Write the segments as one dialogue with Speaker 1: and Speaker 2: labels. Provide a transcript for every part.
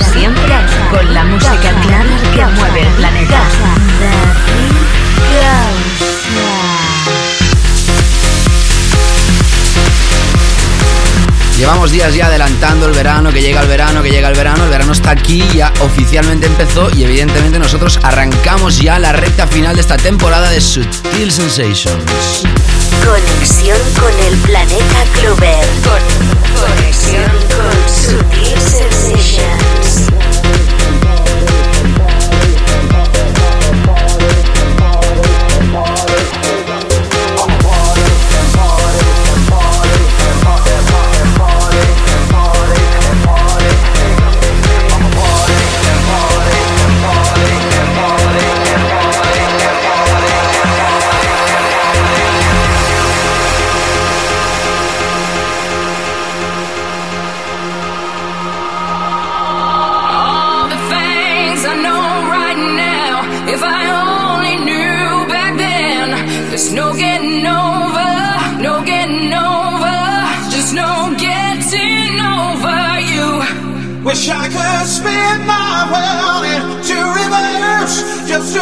Speaker 1: Siempre con la música clara que mueve el planeta.
Speaker 2: Llevamos días ya adelantando el verano, que llega el verano, que llega el verano. El verano está aquí, ya oficialmente empezó y evidentemente nosotros arrancamos ya la recta final de esta temporada de Sutil Sensations.
Speaker 1: Conexión con el planeta Clover. Conexión con Sutil Sensations.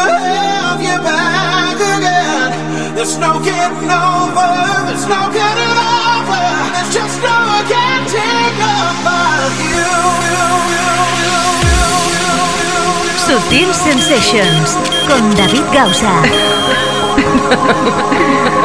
Speaker 3: Have you back again. There's no getting over, there's no getting over, there's just no getting over you.
Speaker 1: Sutil Sensations con David Gausa.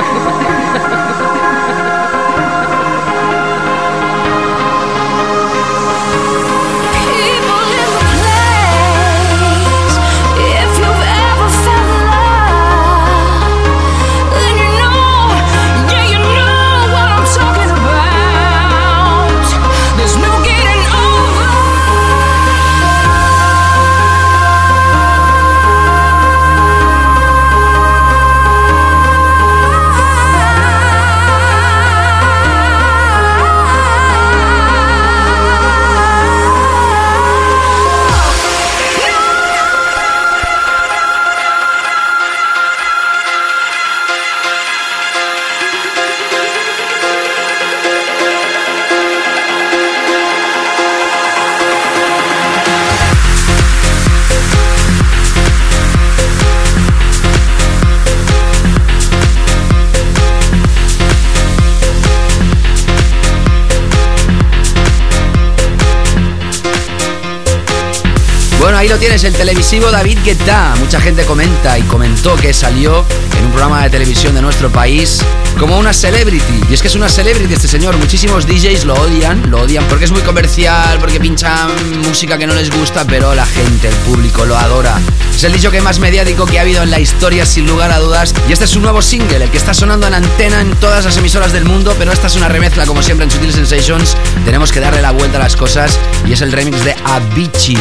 Speaker 2: Bueno, ahí lo tienes, el televisivo David Guetta. Mucha gente comenta y comentó que salió en un programa de televisión de nuestro país como una celebrity. Y es que es una celebrity este señor. Muchísimos DJs lo odian, lo odian porque es muy comercial, porque pinchan música que no les gusta, pero la gente, el público lo adora. Es el dicho que más mediático que ha habido en la historia, sin lugar a dudas. Y este es su nuevo single, el que está sonando en antena en todas las emisoras del mundo, pero esta es una remezcla, como siempre en Sutil Sensations. Tenemos que darle la vuelta a las cosas y es el remix de Avicii.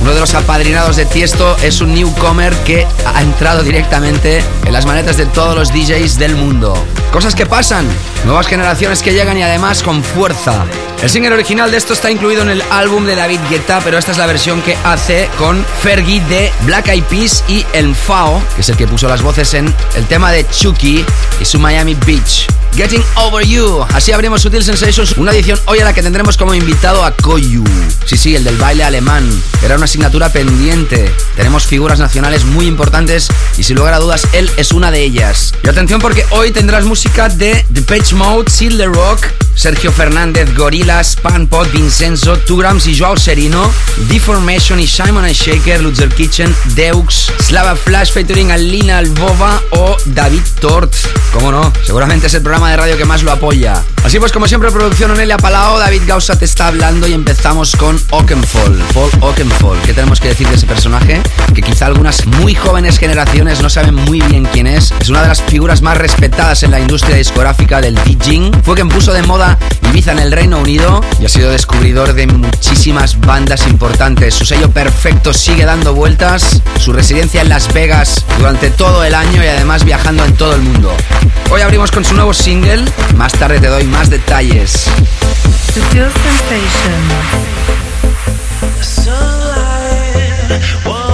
Speaker 2: Uno de los apadrinados de Tiesto es un newcomer que ha entrado directamente en las maletas de todos los DJs del mundo. Cosas que pasan, nuevas generaciones que llegan y además con fuerza. El single original de esto está incluido en el álbum de David Guetta, pero esta es la versión que hace con Fergie de Black Eyed Peas y El Fao, que es el que puso las voces en el tema de Chucky y su Miami Beach. Getting Over You. Así abrimos Sutil Sensations, una edición hoy a la que tendremos como invitado a Koyu. Sí, sí, el del baile alemán. Era una asignatura pendiente. Tenemos figuras nacionales muy importantes y sin lugar a dudas él es una de ellas. Y atención porque hoy tendrás música de The Pitch Mode, Seal the Rock, Sergio Fernández, Gorillaz, Panpot, Vincenzo, Tugrams y Joao Serino, Deformation y Simon and Shaker, Luther Kitchen, Deux, Slava Flash featuring Alina Albova o David Tort. ¿Cómo no? Seguramente es el programa de radio que más lo apoya. Así pues, como siempre, producción Onelia Palao, David Gausa te está hablando y empezamos con Oakenfold, Paul Oakenfold. ¿Qué tenemos que decir de ese personaje? Que quizá algunas muy jóvenes generaciones no saben muy bien quién es. Es una de las figuras más respetadas en la industria discográfica del DJing. Fue quien puso de moda Ibiza en el Reino Unido y ha sido descubridor de muchísimas bandas importantes. Su sello perfecto sigue dando vueltas, su residencia en Las Vegas durante todo el año y además viajando en todo el mundo. Hoy abrimos con su nuevo single, más tarde te doy más detalles.
Speaker 4: Sutil Sensations.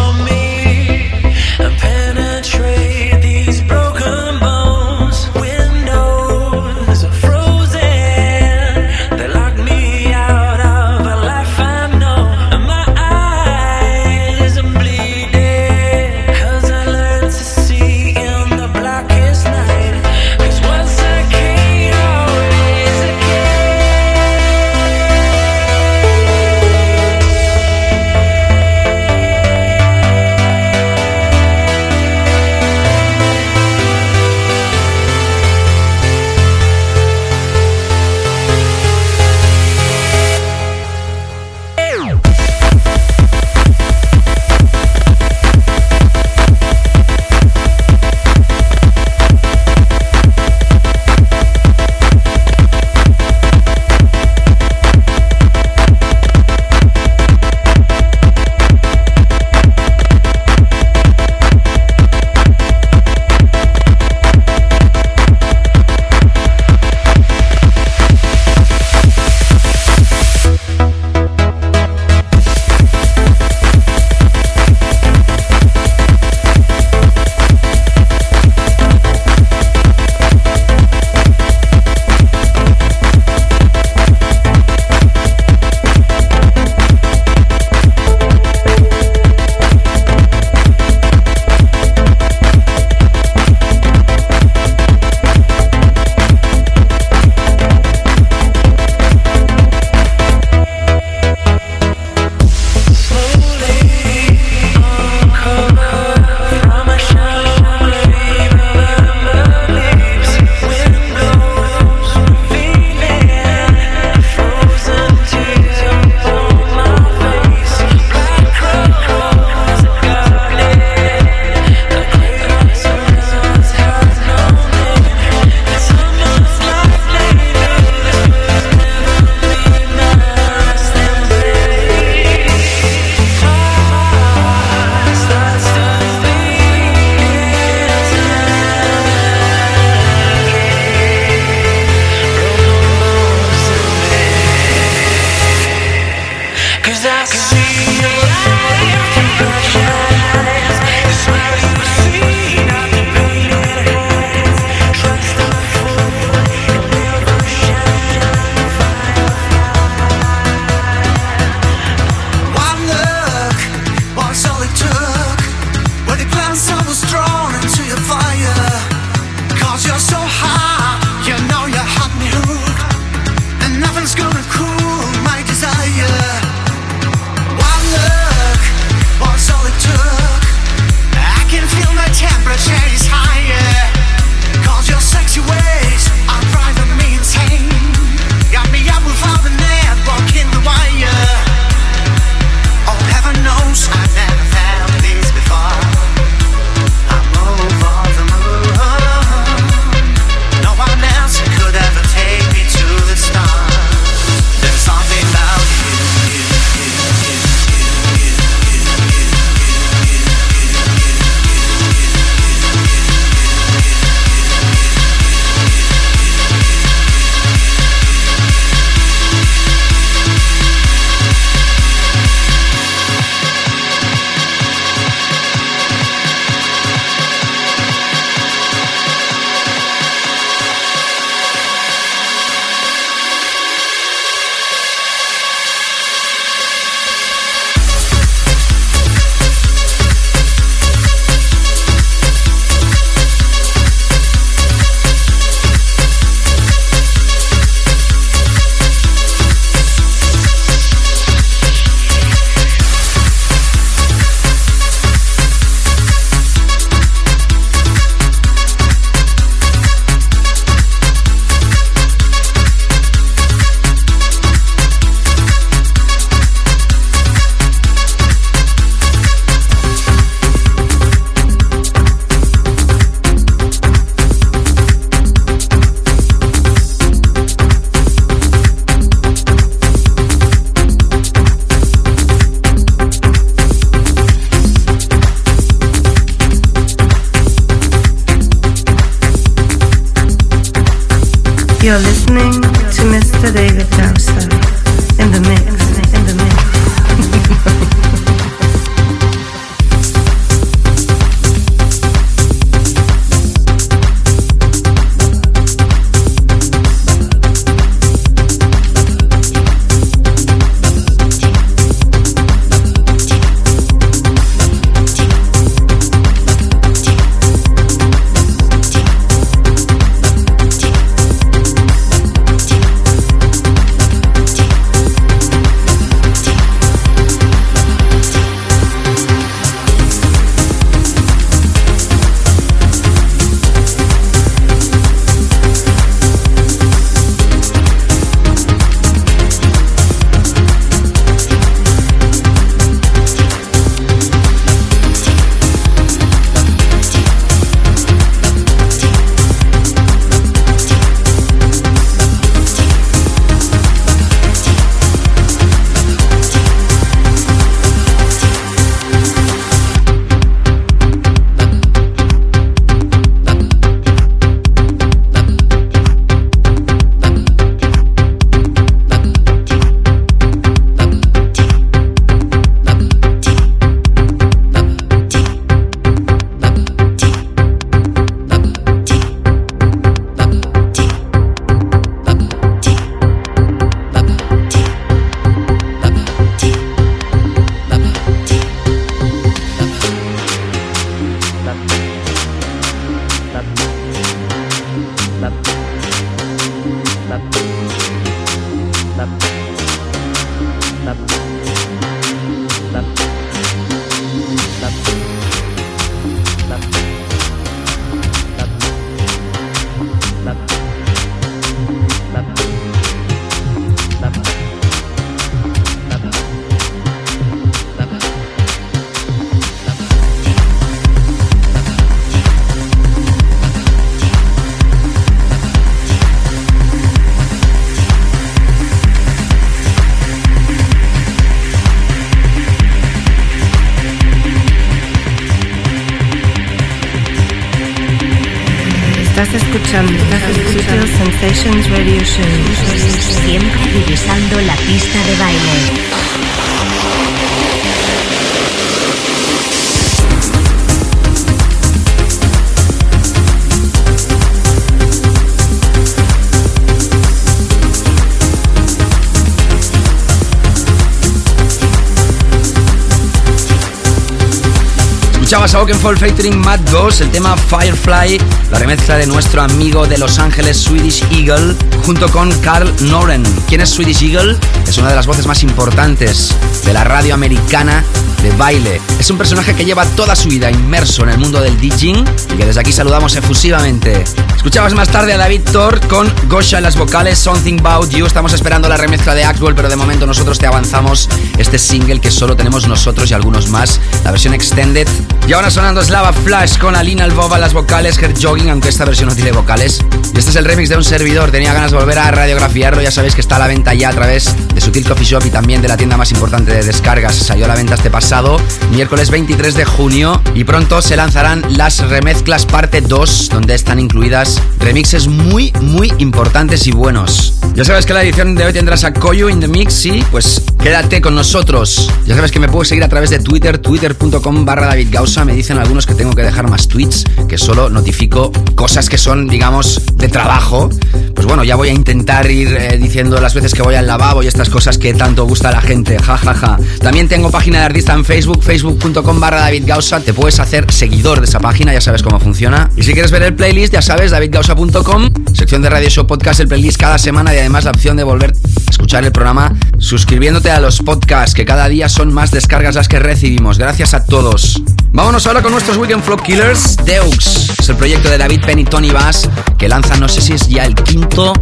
Speaker 2: Escuchabas a Oakenfold featuring Matt Goss, el tema Firefly, la remezcla de nuestro amigo de Los Ángeles Swedish Eagle, junto con Carl Noren. ¿Quién es Swedish Eagle? Es una de las voces más importantes de la radio americana de baile. Es un personaje que lleva toda su vida inmerso en el mundo del DJing y que desde aquí saludamos efusivamente. Escuchabas más tarde a David Thor con Gosha en las vocales, Something About You. Estamos esperando la remezcla de Axwell, pero de momento nosotros te avanzamos este single que solo tenemos nosotros y algunos más, la versión extended. Y ahora sonando Slava Flash con Alina Albova las vocales, Her Jogging, aunque esta versión no tiene vocales. Y este es el remix de un servidor. Tenía ganas de volver a radiografiarlo. Ya sabéis que está a la venta ya a través de Sutil Coffee Shop y también de la tienda más importante de descargas. Salió a la venta este pasado, miércoles 23 de junio. Y pronto se lanzarán las remezclas parte 2, donde están incluidas remixes muy, muy importantes y buenos. Ya sabes que la edición de hoy tendrás a Koyu in the Mix, sí, pues quédate con nosotros. Ya sabes que me puedes seguir a través de Twitter, twitter.com barra David Gausa. Me dicen algunos que tengo que dejar más tweets, que solo notifico cosas que son, digamos, de trabajo. Pues bueno, ya voy a intentar ir eh, diciendo las veces que voy al lavabo y estas cosas que tanto gusta a la gente. Ja, ja, ja. También tengo página de artista en Facebook, facebook.com barra David. Te puedes hacer seguidor de esa página, ya sabes cómo funciona. Y si quieres ver el playlist, ya sabes, davidgausa.com, sección de Radio Show Podcast, el playlist cada semana y además la opción de volver a escuchar el programa suscribiéndote a los podcasts, que cada día son más descargas las que recibimos. Gracias a todos. Vámonos ahora con nuestros Weekend Flow Killers. Deux es el proyecto de David Penn y Tony Bass, que lanza, no sé si es ya el quinto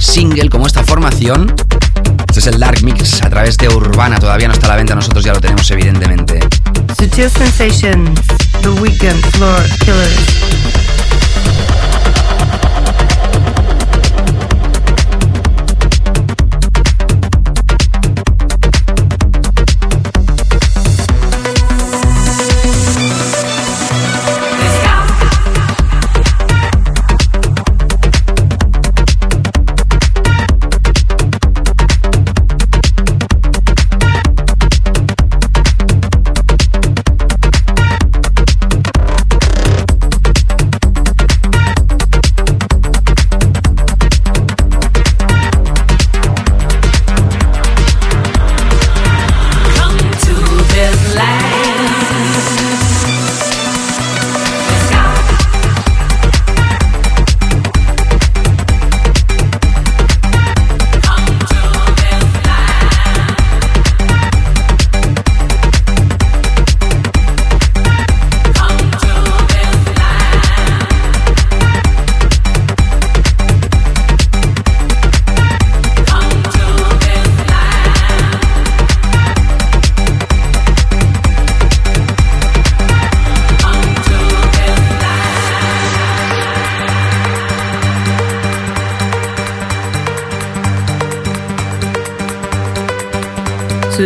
Speaker 2: single como esta formación. Este es el Dark Mix a través de Urbana, todavía no está a la venta, nosotros ya lo tenemos evidentemente.
Speaker 5: Sensations, The Weekend Floor Killers.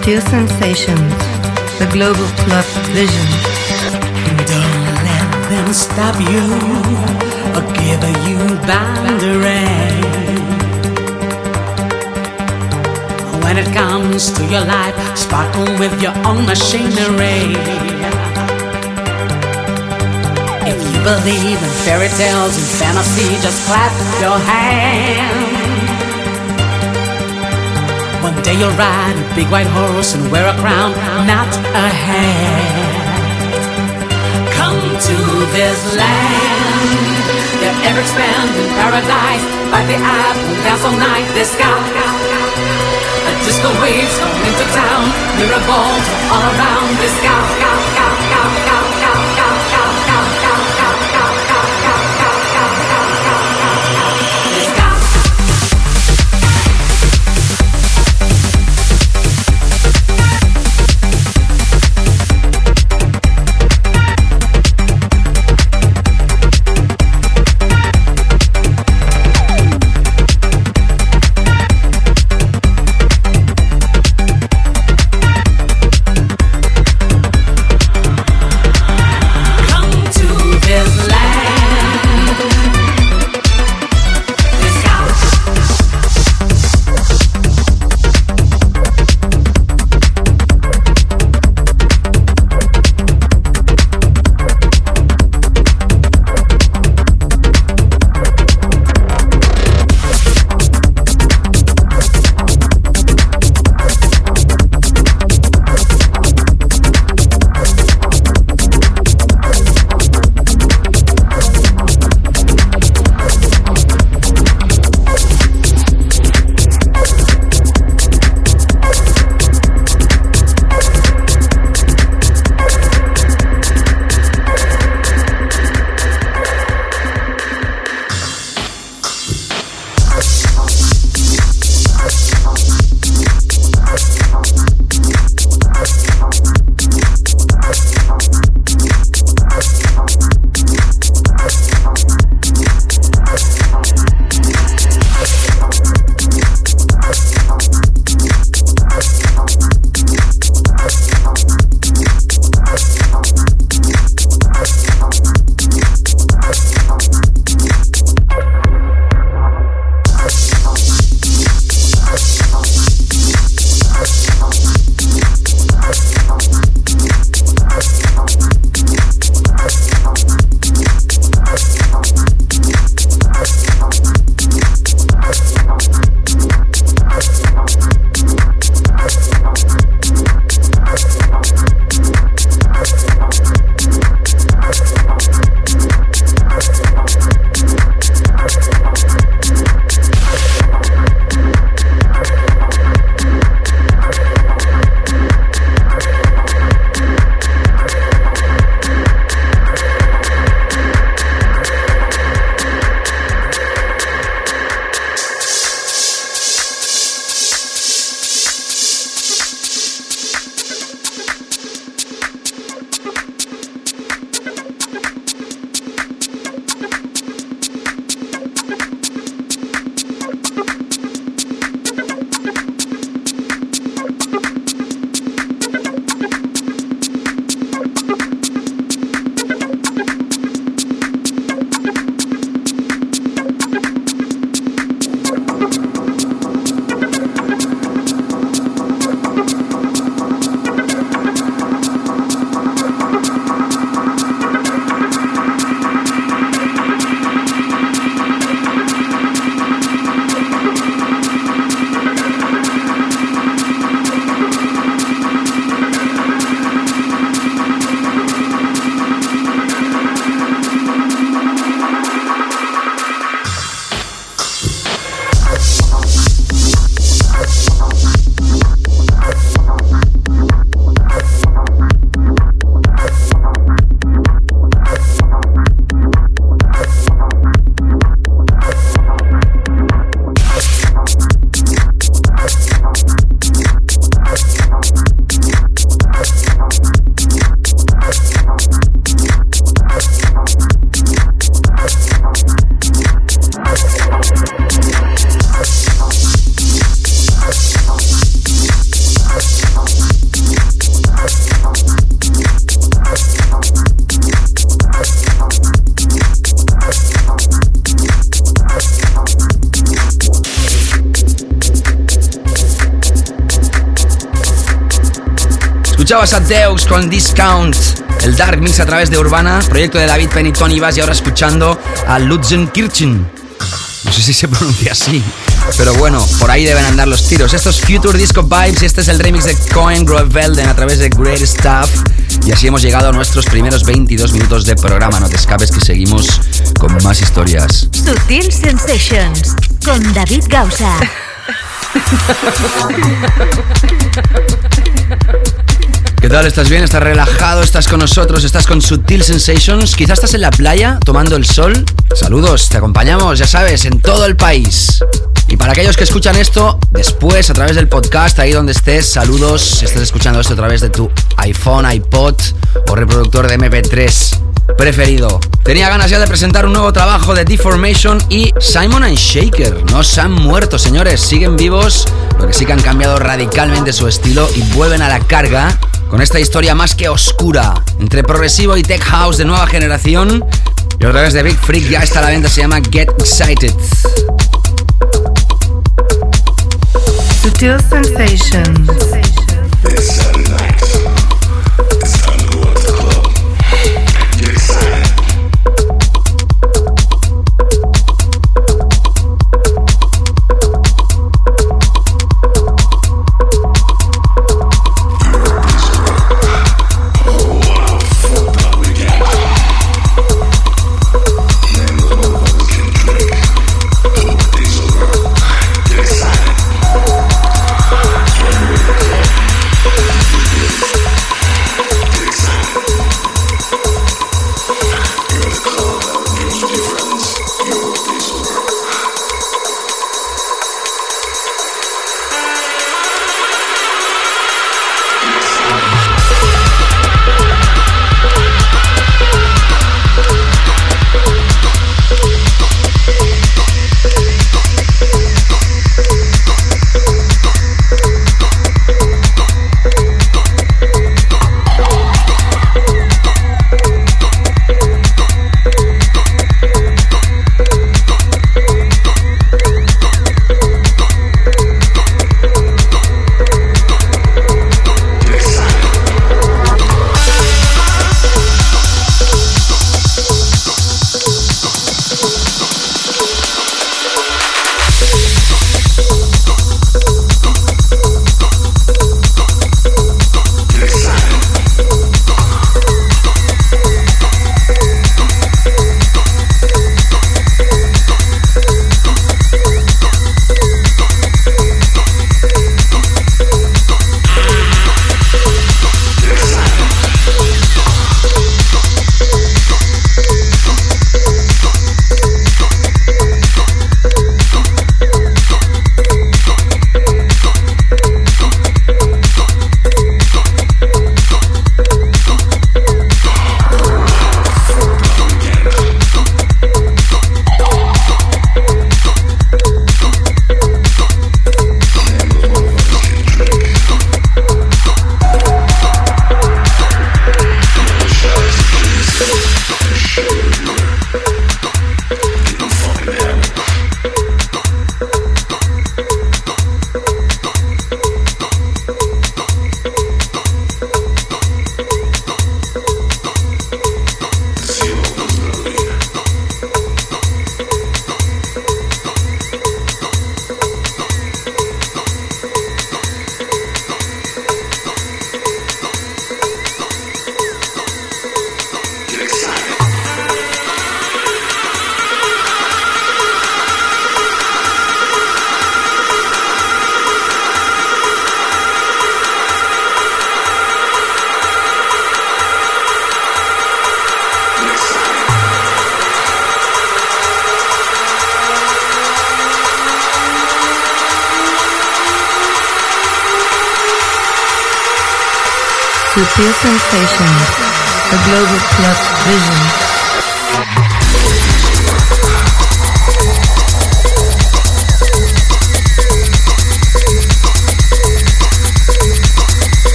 Speaker 5: Sutil Sensations, the global club vision.
Speaker 4: Don't let them stop you or give you boundary. When it comes to your life, sparkle with your own machinery. If you believe in fairy tales and fantasy, just clap your hands. One day you'll ride a big white horse and wear a crown, not a hat. Come to this land, your ever expanding paradise. Bite the apple, dance all night, this sky. A disco waves come into town, mirror balls all around sky, sky,
Speaker 2: Escuchabas a Deux con Discount, el Dark Mix a través de Urbana, proyecto de David Penn y Tony Bass y ahora escuchando a Kirchen. No sé si se pronuncia así, pero bueno, por ahí deben andar los tiros. Esto es Future Disco Vibes y este es el remix de Cohen Velden a través de Great Stuff. Y así hemos llegado a nuestros primeros 22 minutos de programa. No te escapes que seguimos con más historias.
Speaker 1: Sutil Sensations con David Gausa.
Speaker 2: ¿Qué tal? ¿Estás bien? ¿Estás relajado? ¿Estás con nosotros? ¿Estás con Sutil Sensations? Quizás estás en la playa tomando el sol. Saludos, te acompañamos, ya sabes, en todo el país. Y para aquellos que escuchan esto después a través del podcast, ahí donde estés, saludos. Si estás escuchando esto a través de tu iPhone, iPod o reproductor de MP3 preferido. Tenía ganas ya de presentar un nuevo trabajo de Deformation y Simon and Shaker. No se han muerto, señores, siguen vivos, lo que sí que han cambiado radicalmente su estilo y vuelven a la carga con esta historia más que oscura entre progresivo y tech house de nueva generación. Y otra vez de Big Freak ya está a la venta, se llama Get Excited.
Speaker 6: Sutil Sensations. Sutil Sensations, a global club vision.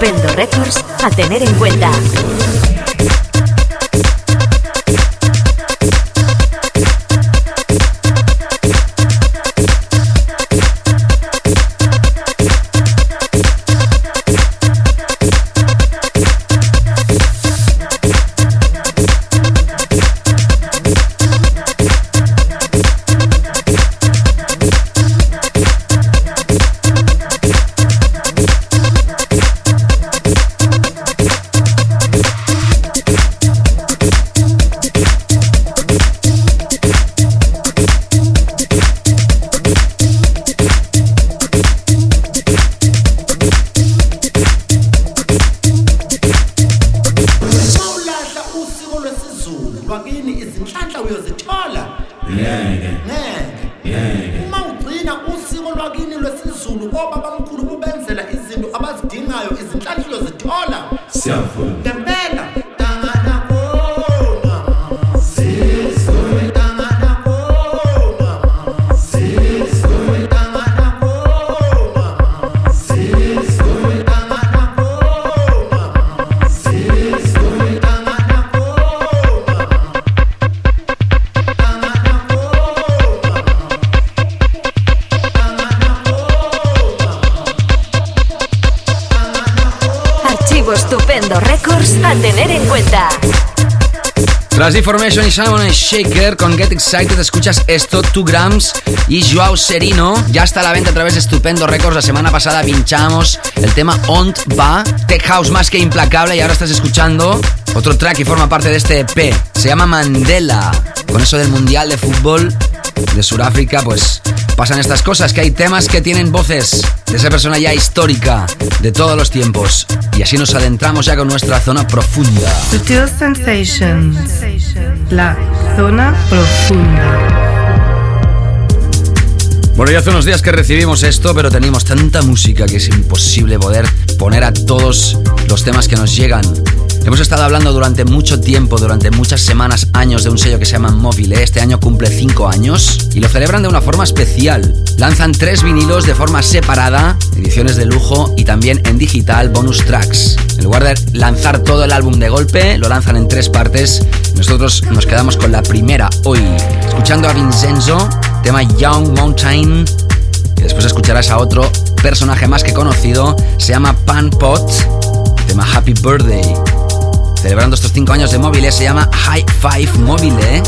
Speaker 1: Tema Estupendo Records a tener en cuenta.
Speaker 2: Tras Deformation y Simon Shaker con Get Excited escuchas esto, 2 Grams y Joao Serino. Ya está a la venta a través de Estupendo Records. La semana pasada pinchamos el tema Ont Va, Tech House más que implacable y ahora estás escuchando otro track que forma parte de este EP. Se llama Mandela. Con eso del Mundial de Fútbol de Sudáfrica, pues pasan estas cosas, que hay temas que tienen voces de esa persona ya histórica de todos los tiempos. Y así nos adentramos ya con nuestra zona profunda.
Speaker 5: Sutil Sensations. La zona profunda.
Speaker 2: Bueno, ya hace unos días que recibimos esto, pero teníamos tanta música que es imposible poder poner a todos los temas que nos llegan. Hemos estado hablando durante mucho tiempo, durante muchas semanas, años de un sello que se llama Mobile. Este año cumple 5 años y lo celebran de una forma especial. Lanzan tres vinilos de forma separada, ediciones de lujo y también en digital bonus tracks. En lugar de lanzar todo el álbum de golpe, lo lanzan en tres partes. Nosotros nos quedamos con la primera hoy, escuchando a Vincenzo, tema Young Mountain. Después escucharás a otro personaje más que conocido, se llama Pan Pot, tema Happy Birthday. Celebrando estos 5 años de móviles se llama High Five Mobile.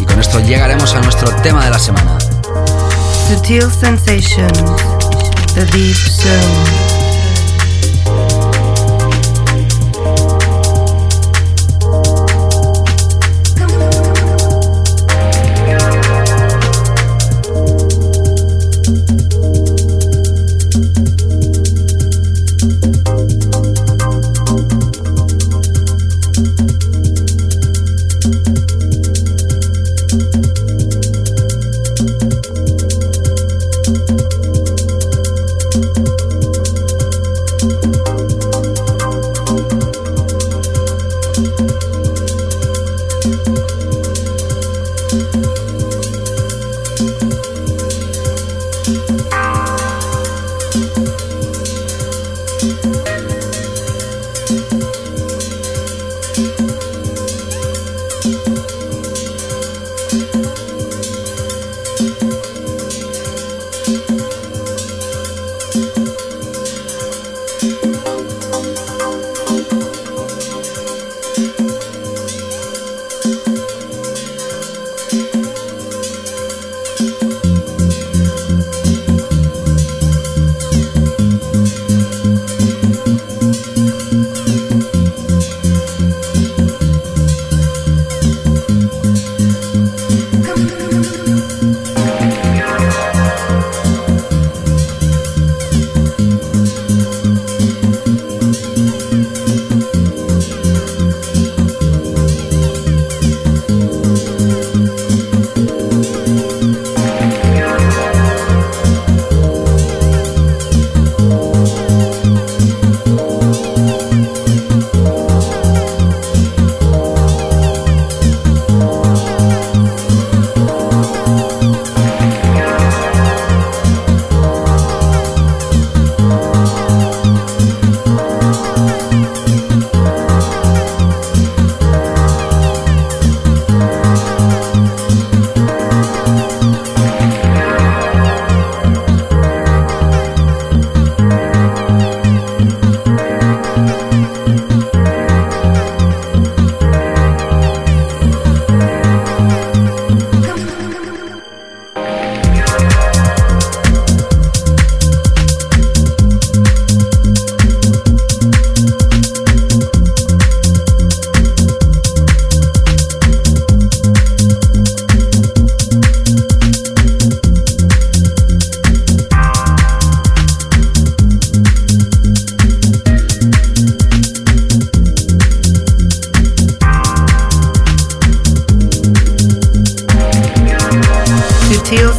Speaker 2: Y con esto llegaremos a nuestro tema de la semana.
Speaker 5: Sensations. The Deep.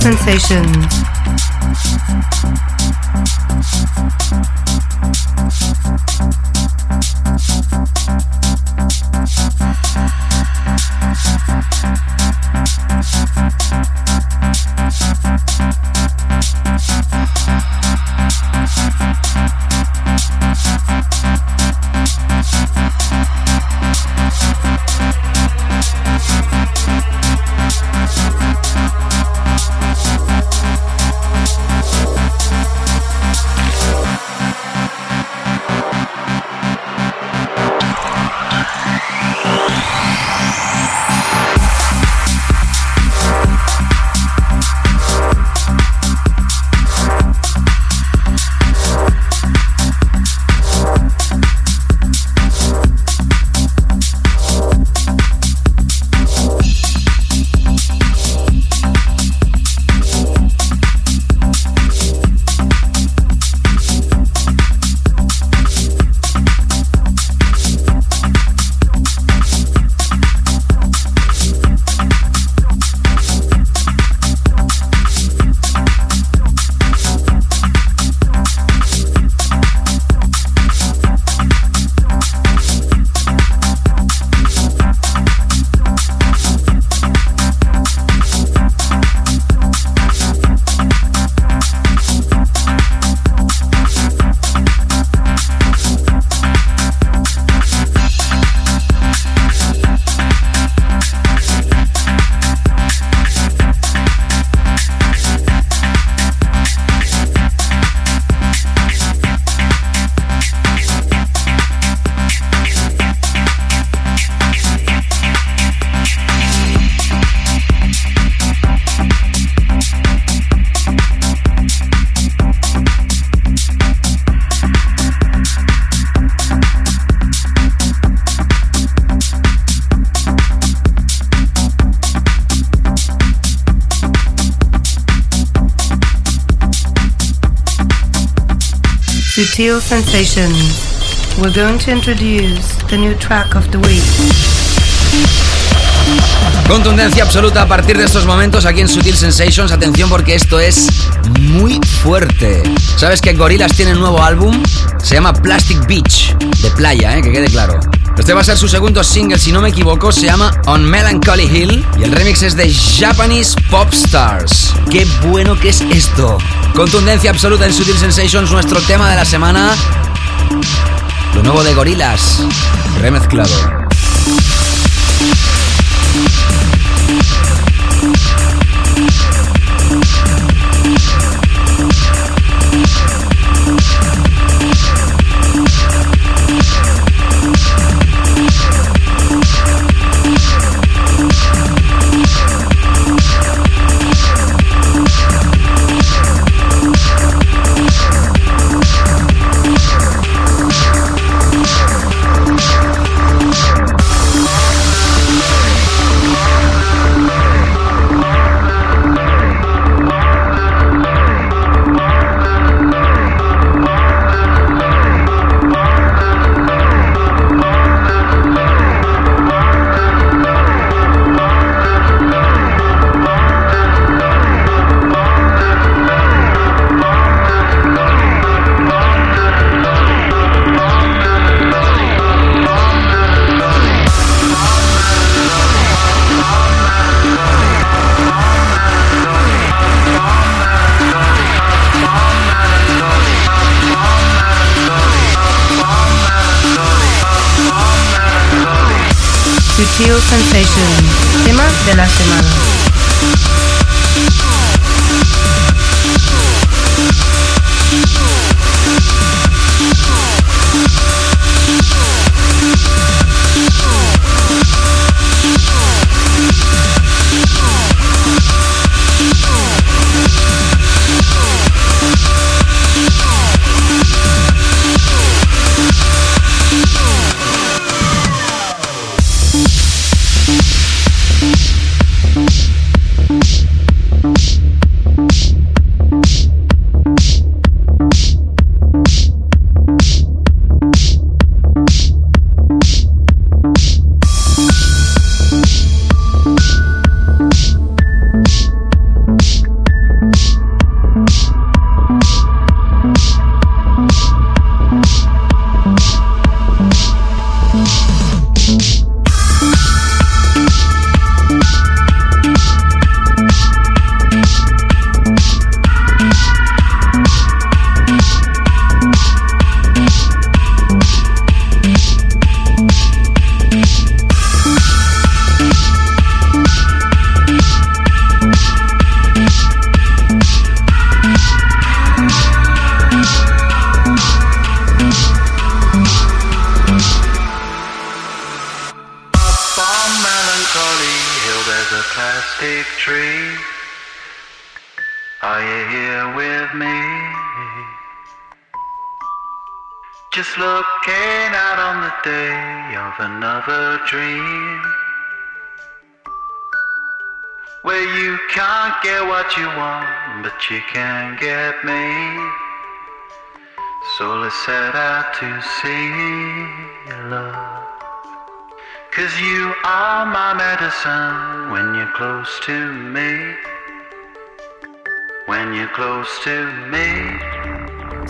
Speaker 5: Sensations. Sutil Sensations. We're going to introduce the new track of the week.
Speaker 2: Contundencia absoluta a partir de estos momentos aquí en Sutil Sensations. Atención porque esto es muy fuerte. ¿Sabes que Gorillaz tiene un nuevo álbum? Se llama Plastic Beach, de playa, ¿eh? que quede claro. Este va a ser su segundo single, si no me equivoco, se llama On Melancholy Hill y el remix es de Japanese Pop Stars. ¡Qué bueno que es esto! Contundencia absoluta en Sutil Sensations, nuestro tema de la semana. Lo nuevo de Gorillaz, remezclado.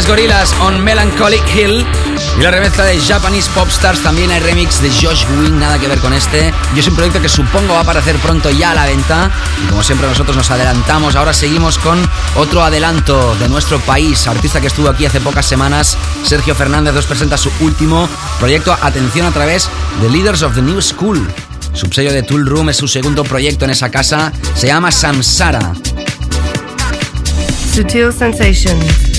Speaker 2: Gorilas, on Melancholic Hill. Y la remezcla de Japanese Popstars, también hay remix de Josh Wing, nada que ver con este. Y es un proyecto que supongo va a aparecer pronto ya a la venta. Y como siempre nosotros nos adelantamos, ahora seguimos con otro adelanto de nuestro país. Artista que estuvo aquí hace pocas semanas, Sergio Fernández nos presenta su último proyecto, atención a través de Leaders of the New School. Subsello de Tool Room es su segundo proyecto en esa casa, se llama Samsara.
Speaker 5: Sutil Sensations.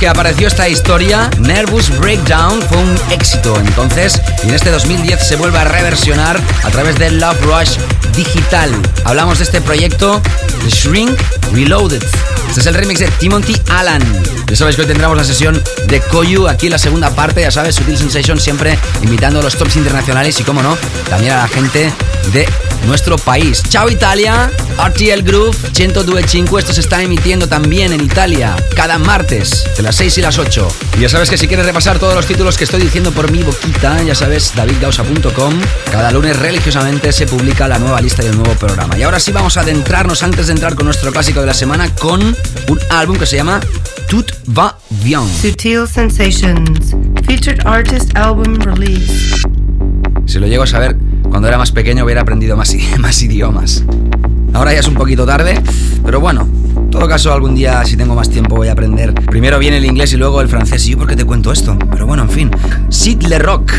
Speaker 2: Que apareció esta historia, Nervous Breakdown fue un éxito entonces y en este 2010 se vuelve a reversionar a través de Love Rush Digital. Hablamos de este proyecto, The Shrink Reloaded. Este es el remix de Timothy Allen. Ya sabéis que hoy tendremos la sesión de Koyu aquí en la segunda parte, ya sabes, Sutil Sensation siempre invitando a los tops internacionales y, como no, también a la gente de nuestro país. Chao Italia, RTL Groove 102.5, esto se está emitiendo también en Italia cada martes de las 6 y las 8. Y ya sabes que si quieres repasar todos los títulos que estoy diciendo por mi boquita, ya sabes, davidgausa.com, cada lunes religiosamente se publica la nueva lista y el nuevo programa. Y ahora sí vamos a adentrarnos antes de entrar con nuestro clásico de la semana con un álbum que se llama Tout va bien.
Speaker 5: Sutil Sensations, featured artist album release.
Speaker 2: Si lo llego a saber, cuando era más pequeño hubiera aprendido más, más idiomas. Ahora ya es un poquito tarde, pero bueno, en todo caso algún día si tengo más tiempo voy a aprender. Primero viene el inglés y luego el francés. ¿Y yo por qué te cuento esto? Pero bueno, en fin. Sid Le Rock.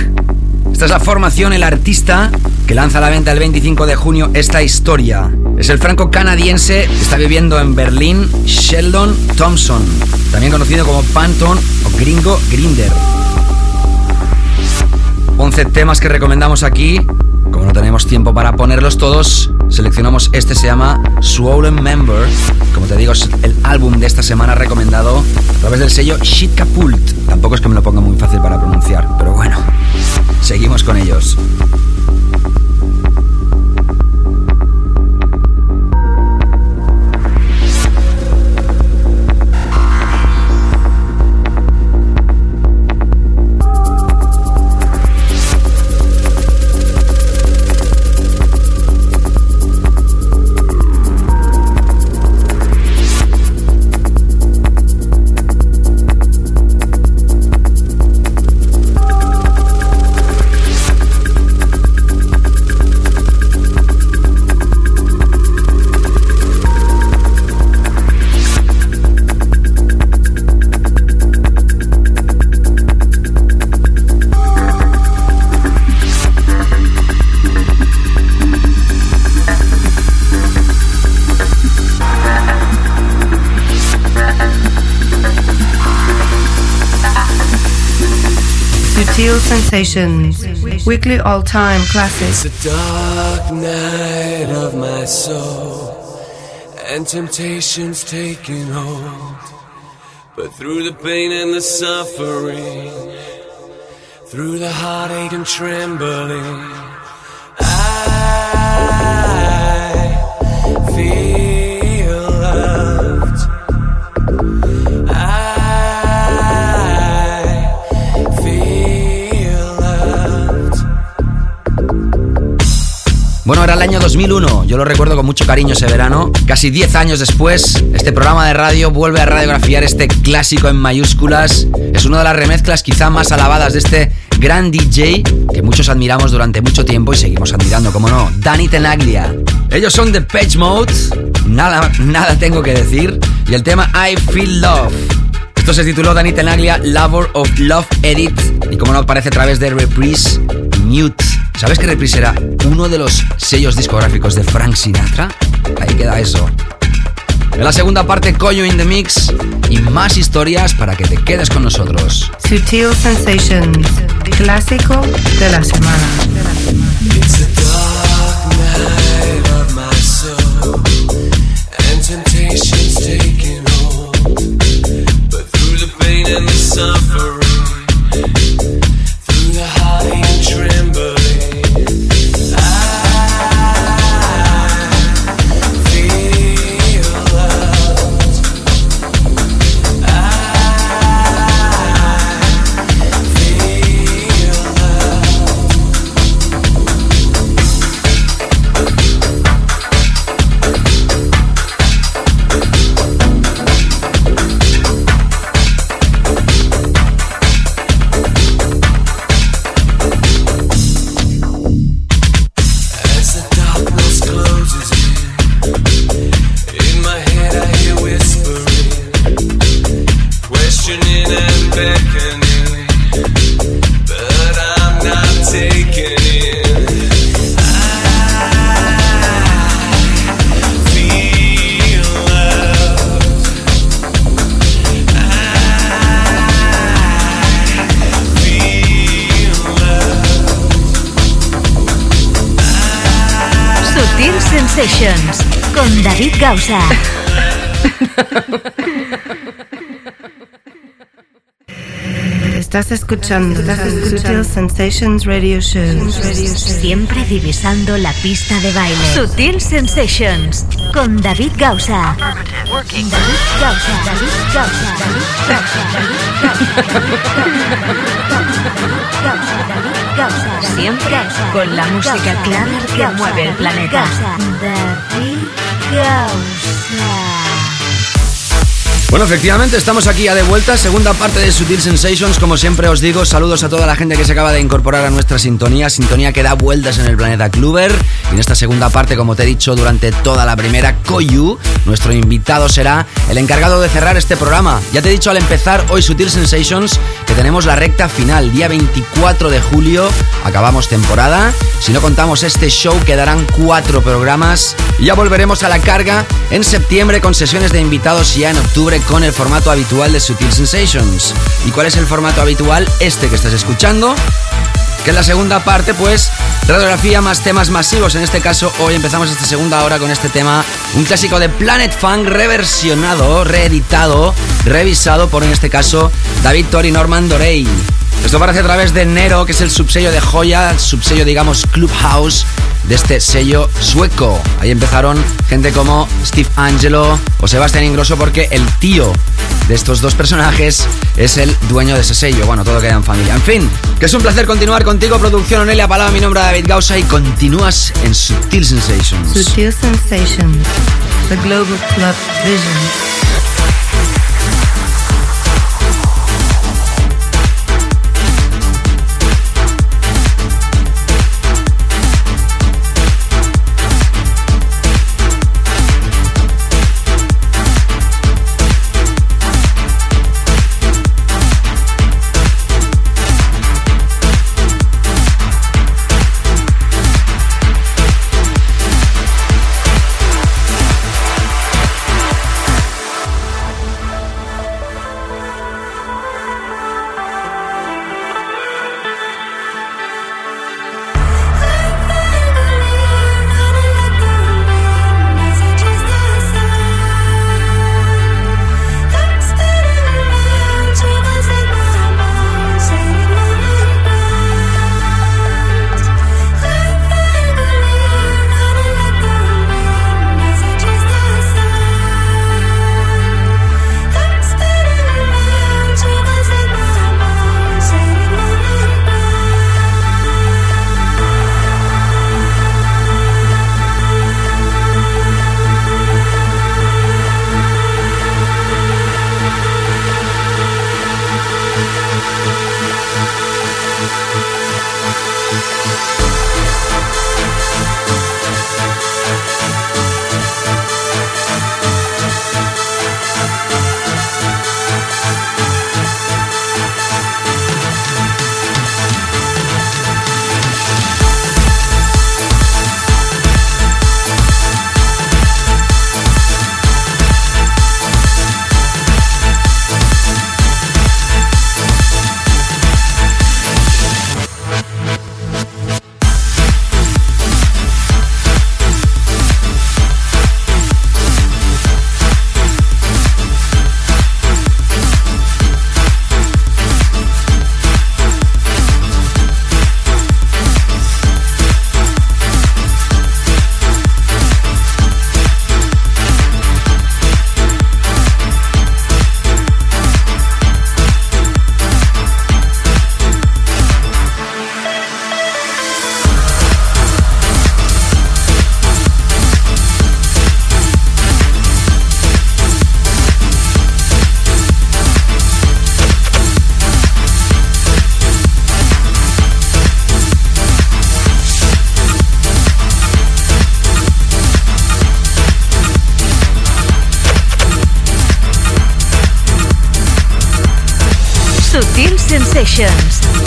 Speaker 2: Esta es la formación, el artista que lanza a la venta el 25 de junio esta historia. Es el franco-canadiense que está viviendo en Berlín, Sheldon Thompson, también conocido como Panton o Gringo Grinder. 11 temas que recomendamos aquí. Como no tenemos tiempo para ponerlos todos, seleccionamos este, se llama Swollen Member. Como te digo, es el álbum de esta semana recomendado a través del sello Shit Capult. Tampoco es que me lo ponga muy fácil para pronunciar, pero bueno, seguimos con ellos.
Speaker 5: Sensations, weekly all-time classics.
Speaker 7: It's a dark night of my soul, and temptation's taking hold. But through the pain and the suffering, through the heartache and trembling,
Speaker 2: Bueno, era el año 2001, yo lo recuerdo con mucho cariño ese verano. Casi 10 años después, este programa de radio vuelve a radiografiar este clásico en mayúsculas. Es una de las remezclas quizá más alabadas de este gran DJ que muchos admiramos durante mucho tiempo y seguimos admirando, como no, Danny Tenaglia. Ellos son de Page Mode, nada, nada tengo que decir, y el tema I Feel Love. Esto se tituló Danny Tenaglia Lover of Love Edit y como no aparece a través de Reprise Mute. ¿Sabes que Reprise era uno de los sellos discográficos de Frank Sinatra? Ahí queda eso. En la segunda parte, Coño in the Mix y más historias para que te quedes con nosotros.
Speaker 5: Sutil Sensations, clásico de la semana.
Speaker 1: David Gausa.
Speaker 5: Estás escuchando, Sutil Sensations Radio Show.
Speaker 1: Siempre divisando la pista de baile. Sutil Sensations con David Gausa. David Gausa, David Gausa, David Gausa, David Gausa. Siempre con la música clara que mueve el planeta. David Gausa.
Speaker 2: Bueno, efectivamente, estamos aquí ya de vuelta, segunda parte de Sutil Sensations. Como siempre os digo, saludos a toda la gente que se acaba de incorporar a nuestra sintonía, sintonía que da vueltas en el planeta Kluber. Y en esta segunda parte, como te he dicho durante toda la primera, Koyu, nuestro invitado será el encargado de cerrar este programa. Ya te he dicho al empezar hoy Sutil Sensations que tenemos la recta final, día 24 de julio, acabamos temporada. Si no contamos este show, quedarán cuatro programas y ya volveremos a la carga en septiembre con sesiones de invitados y ya en octubre con el formato habitual de Sutil Sensations. ¿Y cuál es el formato habitual? Este que estás escuchando. Que en la segunda parte, pues, radiografía más temas masivos. En este caso, hoy empezamos esta segunda hora con este tema, un clásico de Planet Funk reversionado, reeditado, revisado por, en este caso, David Tori Norman Dorey. Esto aparece a través de Nero, que es el subsello de Joya, subsello, digamos, Clubhouse de este sello sueco. Ahí empezaron gente como Steve Angelo o Sebastián Ingrosso porque el tío de estos dos personajes es el dueño de ese sello. Bueno, todo queda en familia. En fin, que es un placer continuar contigo, producción Onelia Palaba, mi nombre es David Gausa y continúas en Sutil Sensations.
Speaker 5: Sutil Sensations, the Global Club Vision.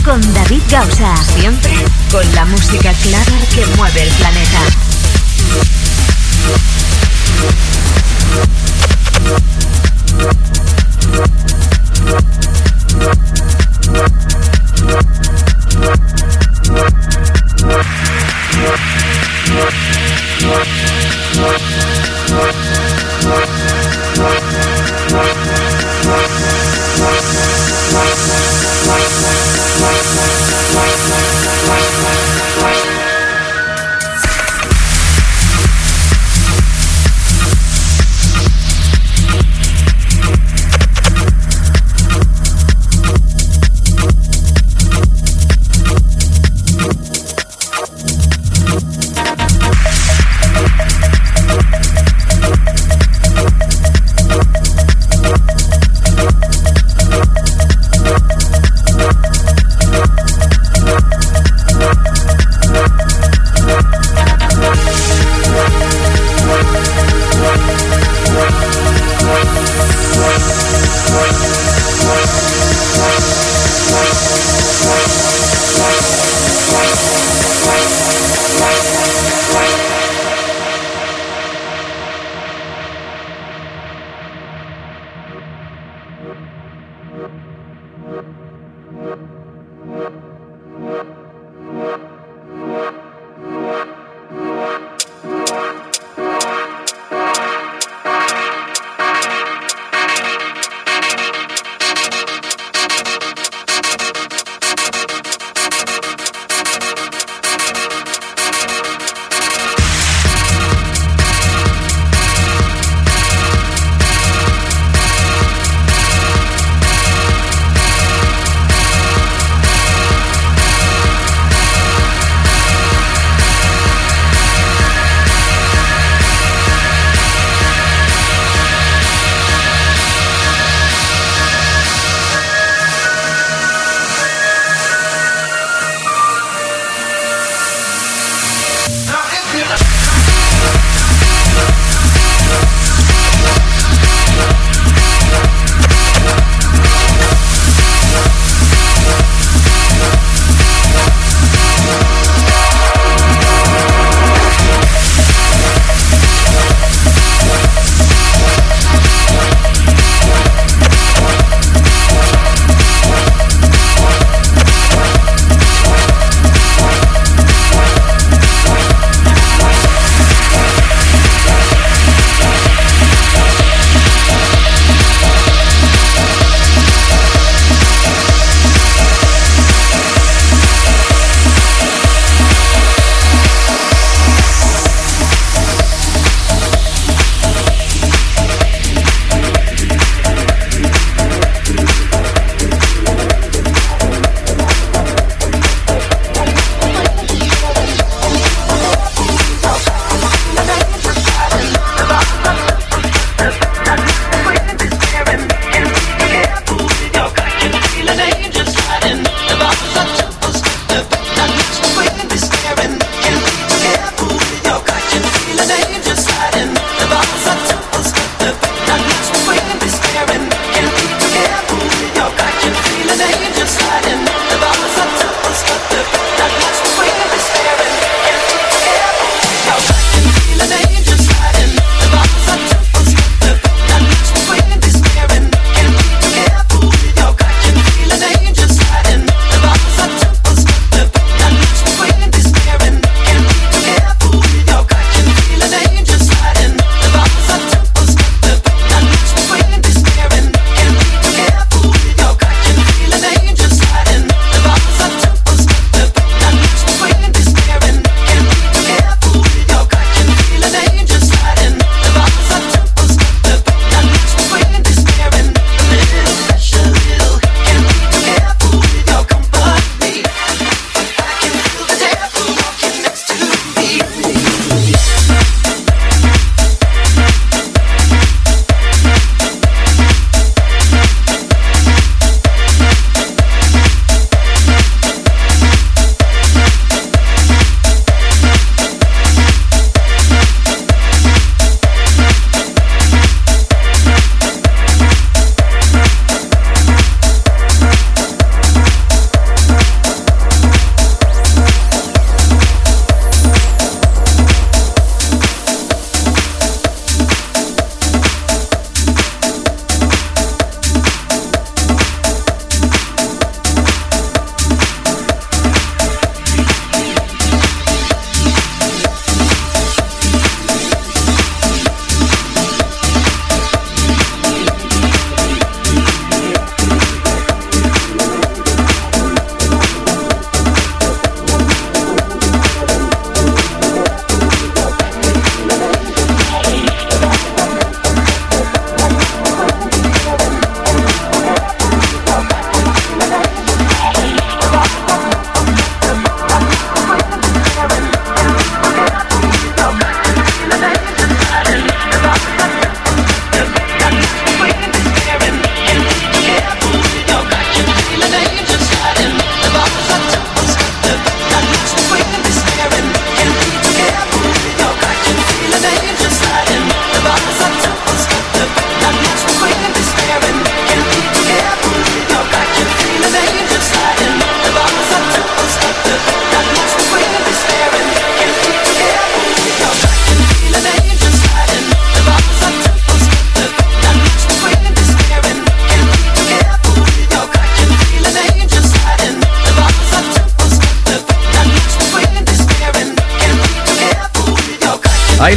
Speaker 1: Con David Gausa. Siempre con la música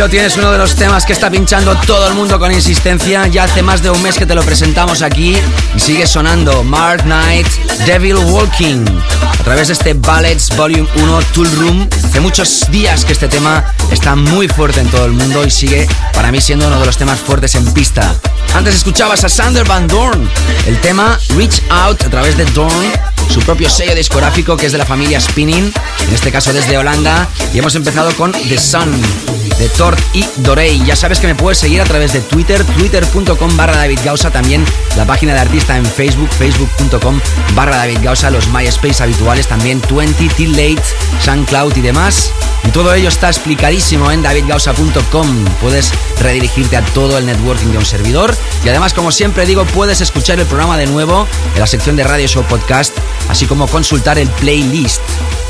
Speaker 2: lo tienes, uno de los temas que está pinchando todo el mundo con insistencia. Ya hace más de un mes que te lo presentamos aquí y sigue sonando. Mark Knight, Devil Walking. A través de este Ballads Volume 1 Tool Room. Hace muchos días que este tema está muy fuerte en todo el mundo y sigue para mí siendo uno de los temas fuertes en pista. Antes escuchabas a Sander Van Dorn, el tema Reach Out a través de Dorn, su propio sello discográfico que es de la familia Spinning, en este caso desde Holanda, y hemos empezado con The Sun de Tort y Dorey. Ya sabes que me puedes seguir a través de Twitter, twitter.com barra David Gausa, también la página de artista en Facebook, facebook.com barra David Gausa, los MySpace habituales, también 20, Till Late, SoundCloud y demás. Y todo ello está explicadísimo en davidgausa.com. Puedes redirigirte a todo el networking de un servidor. Y además, como siempre digo, puedes escuchar el programa de nuevo en la sección de Radio Show Podcast, así como consultar el playlist.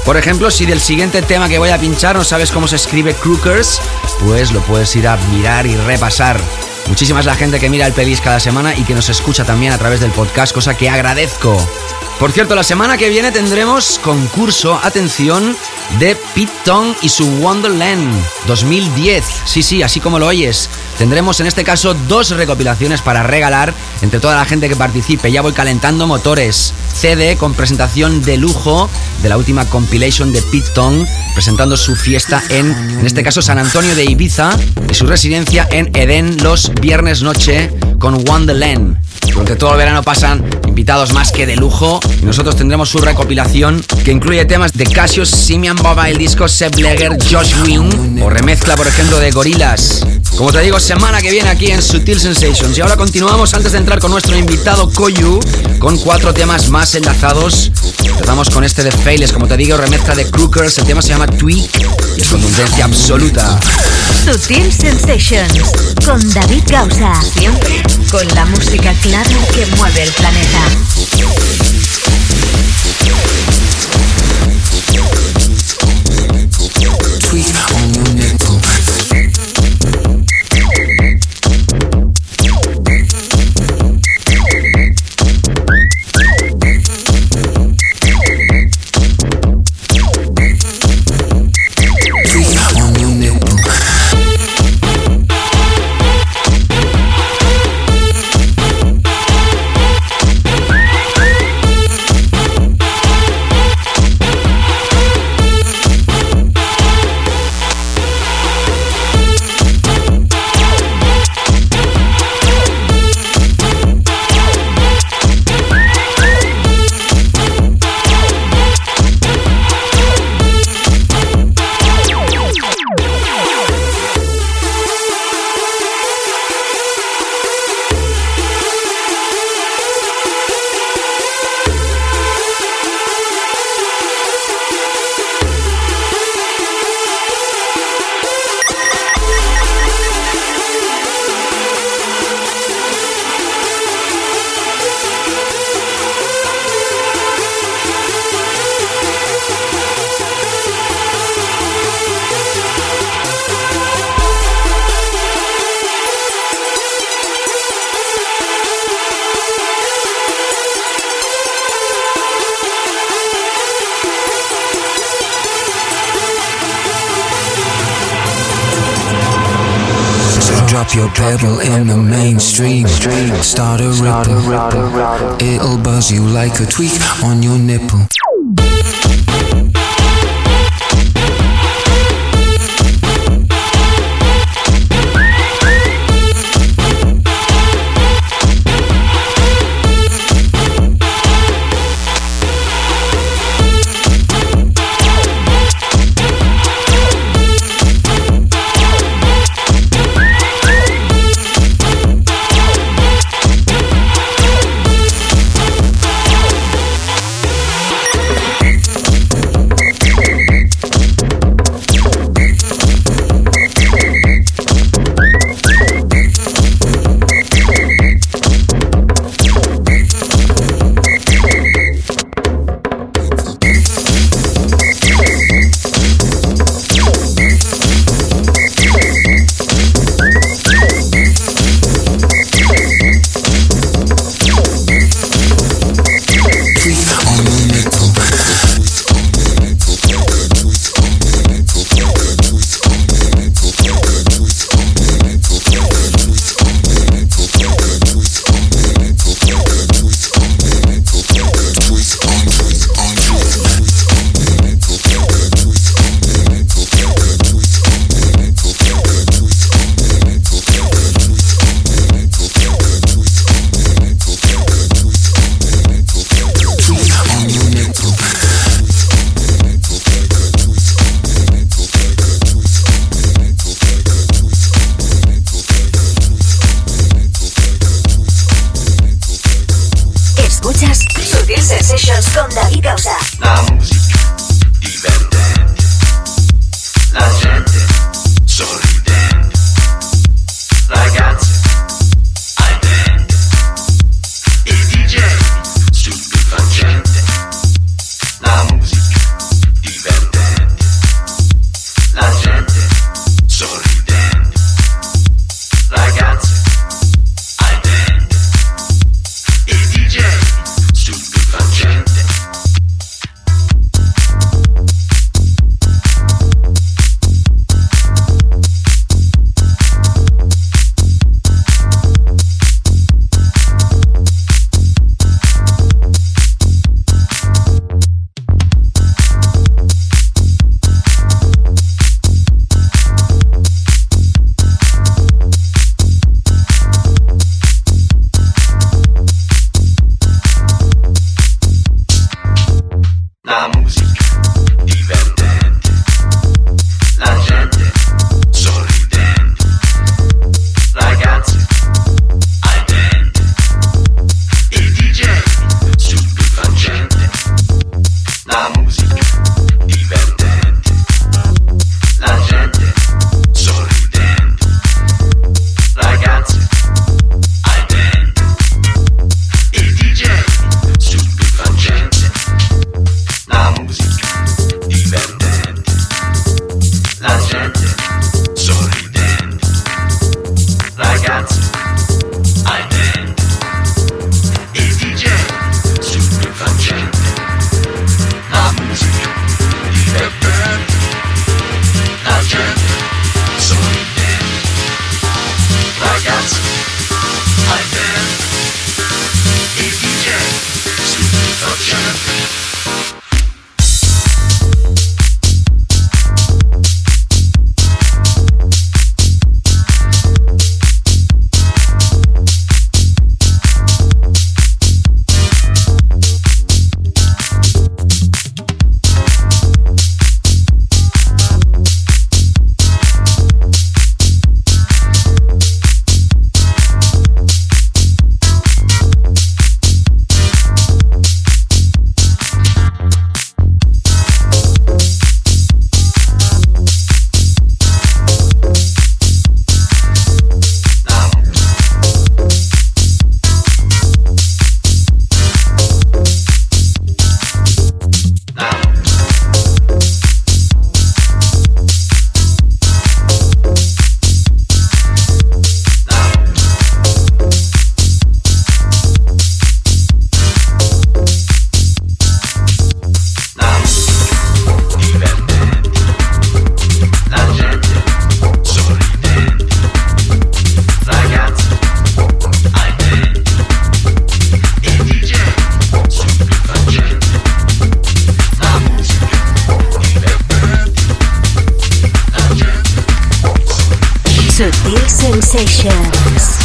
Speaker 2: Por ejemplo, si del siguiente tema que voy a pinchar no sabes cómo se escribe Crookers, pues lo puedes ir a mirar y repasar. Muchísima es la gente que mira el playlist cada semana y que nos escucha también a través del podcast, cosa que agradezco. Por cierto, la semana que viene tendremos concurso, atención, de Pete Tong y su Wonderland 2010. Sí, sí, así como lo oyes. Tendremos en este caso dos recopilaciones para regalar entre toda la gente que participe. Ya voy calentando motores. CD con presentación de lujo de la última compilation de Pete Tong, presentando su fiesta en, en este caso, San Antonio de Ibiza y su residencia en Eden los viernes noche con Wonderland. Durante todo el verano pasan invitados más que de lujo y nosotros tendremos su recopilación que incluye temas de Cassius, Simian Boba, el disco Seb Leger, Josh Wing o remezcla, por ejemplo, de Gorilas. Como te digo, semana que viene aquí en Sutil Sensations. Y ahora continuamos antes de entrar con nuestro invitado Koyu con cuatro temas más enlazados. Empezamos con este de Failes, como te digo, remezcla de Crookers. El tema se llama Tweak y es contundencia absoluta.
Speaker 1: Sutil Sensations con David Gausa. Siempre con la música clara que mueve el planeta.
Speaker 7: Pedal in the mainstream. Start a ripple. It'll buzz you like a tweak on your nipple.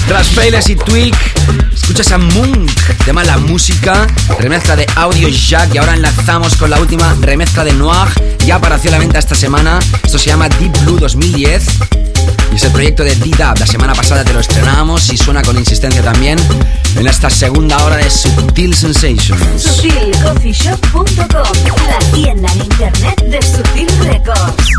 Speaker 2: Tras Failes y Tweak, escuchas a Munk, tema La Música, remezcla de Audio Jack. Y ahora enlazamos con la última remezcla de Noir, ya apareció a la venta esta semana, esto se llama Deep Blue 2010 y es el proyecto de D-Dub, la semana pasada te lo estrenamos y suena con insistencia también en esta segunda hora de Subtil Sensations.
Speaker 1: SutilCoffeeShop.com, la tienda en internet de Sutil Records.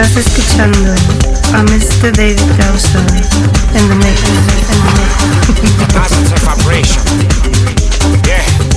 Speaker 5: Estás escuchando a Mr. David Gausa en the mix. In the mix.
Speaker 8: Positive vibration. Yeah. Yeah.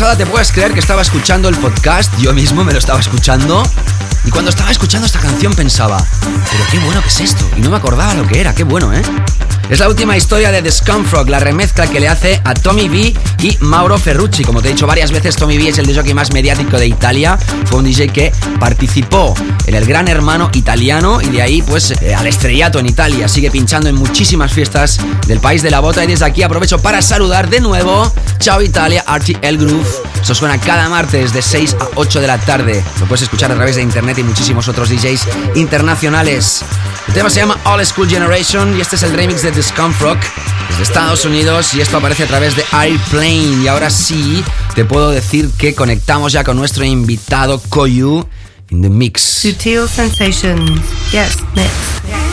Speaker 2: Pasada te puedes creer que estaba escuchando el podcast, yo mismo me lo estaba escuchando. Y cuando estaba escuchando esta canción pensaba, pero qué bueno que es esto. Y no me acordaba lo que era, qué bueno, ¿eh? Es la última historia de The Scumfrog, la remezcla que le hace a Tommy B y Mauro Ferrucci. Como te he dicho varias veces, Tommy B es el DJ más mediático de Italia. Fue un DJ que participó en el Gran Hermano italiano y de ahí, pues, eh, al estrellato en Italia. Sigue pinchando en muchísimas fiestas del país de la bota. Y desde aquí aprovecho para saludar de nuevo. Chao Italia, El Groove. Eso suena cada martes de 6 a 8 de la tarde. Lo puedes escuchar a través de internet y muchísimos otros DJs internacionales. El tema se llama All School Generation y este es el remix de Scumfrog desde Estados Unidos y esto aparece a través de Airplane. Y ahora sí, te puedo decir que conectamos ya con nuestro invitado Koyu in the mix.
Speaker 5: Sutil Sensations. Yes, mix.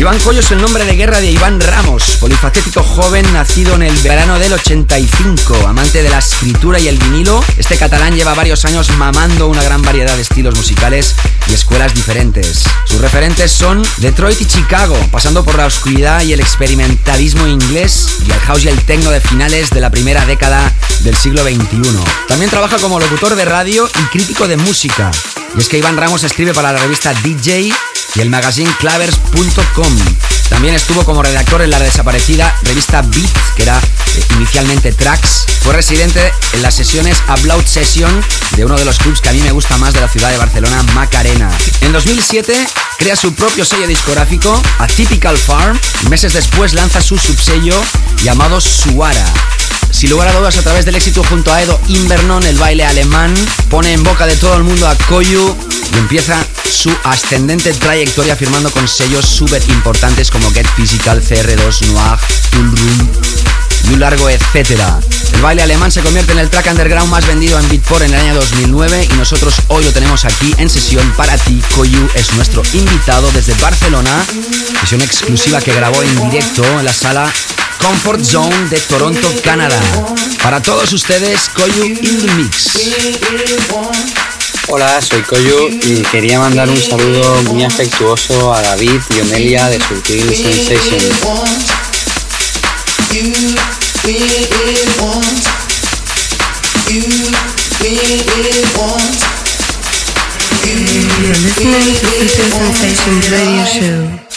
Speaker 2: Iván Coyo es el nombre de guerra de Iván Ramos, polifacético joven nacido en el verano del 85, amante de la escritura y el vinilo. Este catalán lleva varios años mamando una gran variedad de estilos musicales y escuelas diferentes. Sus referentes son Detroit y Chicago, pasando por la oscuridad y el experimentalismo inglés y el house y el techno de finales de la primera década del siglo XXI. También trabaja como locutor de radio y crítico de música. Y es que Iván Ramos escribe para la revista DJ y el magazine clavers.com. También estuvo como redactor en la desaparecida revista Beat, que era eh, inicialmente Tracks. Fue residente en las sesiones Upload Session de uno de los clubs que a mí me gusta más de la ciudad de Barcelona, Macarena. En 2007 crea su propio sello discográfico, A Typical Farm, y meses después lanza su subsello llamado Suara. Sin lugar a dudas, a través del éxito junto a Edo Invernon, el baile alemán pone en boca de todo el mundo a Koyu y empieza su ascendente trayectoria firmando con sellos súper importantes como Get Physical, CR2, Noir, Tool Room y un largo etcétera. El baile alemán se convierte en el track underground más vendido en Beatport en el año 2009 y nosotros hoy lo tenemos aquí en sesión para ti. Koyu es nuestro invitado desde Barcelona, sesión exclusiva que grabó en directo en la sala Comfort Zone de Toronto, Canadá. Para todos ustedes, Koyu in the Mix.
Speaker 9: Hola, soy Koyu y quería mandar un saludo muy afectuoso a David y Onelia de Sutil Sensation.
Speaker 5: You're listening to Sutil Sensations Radio Show.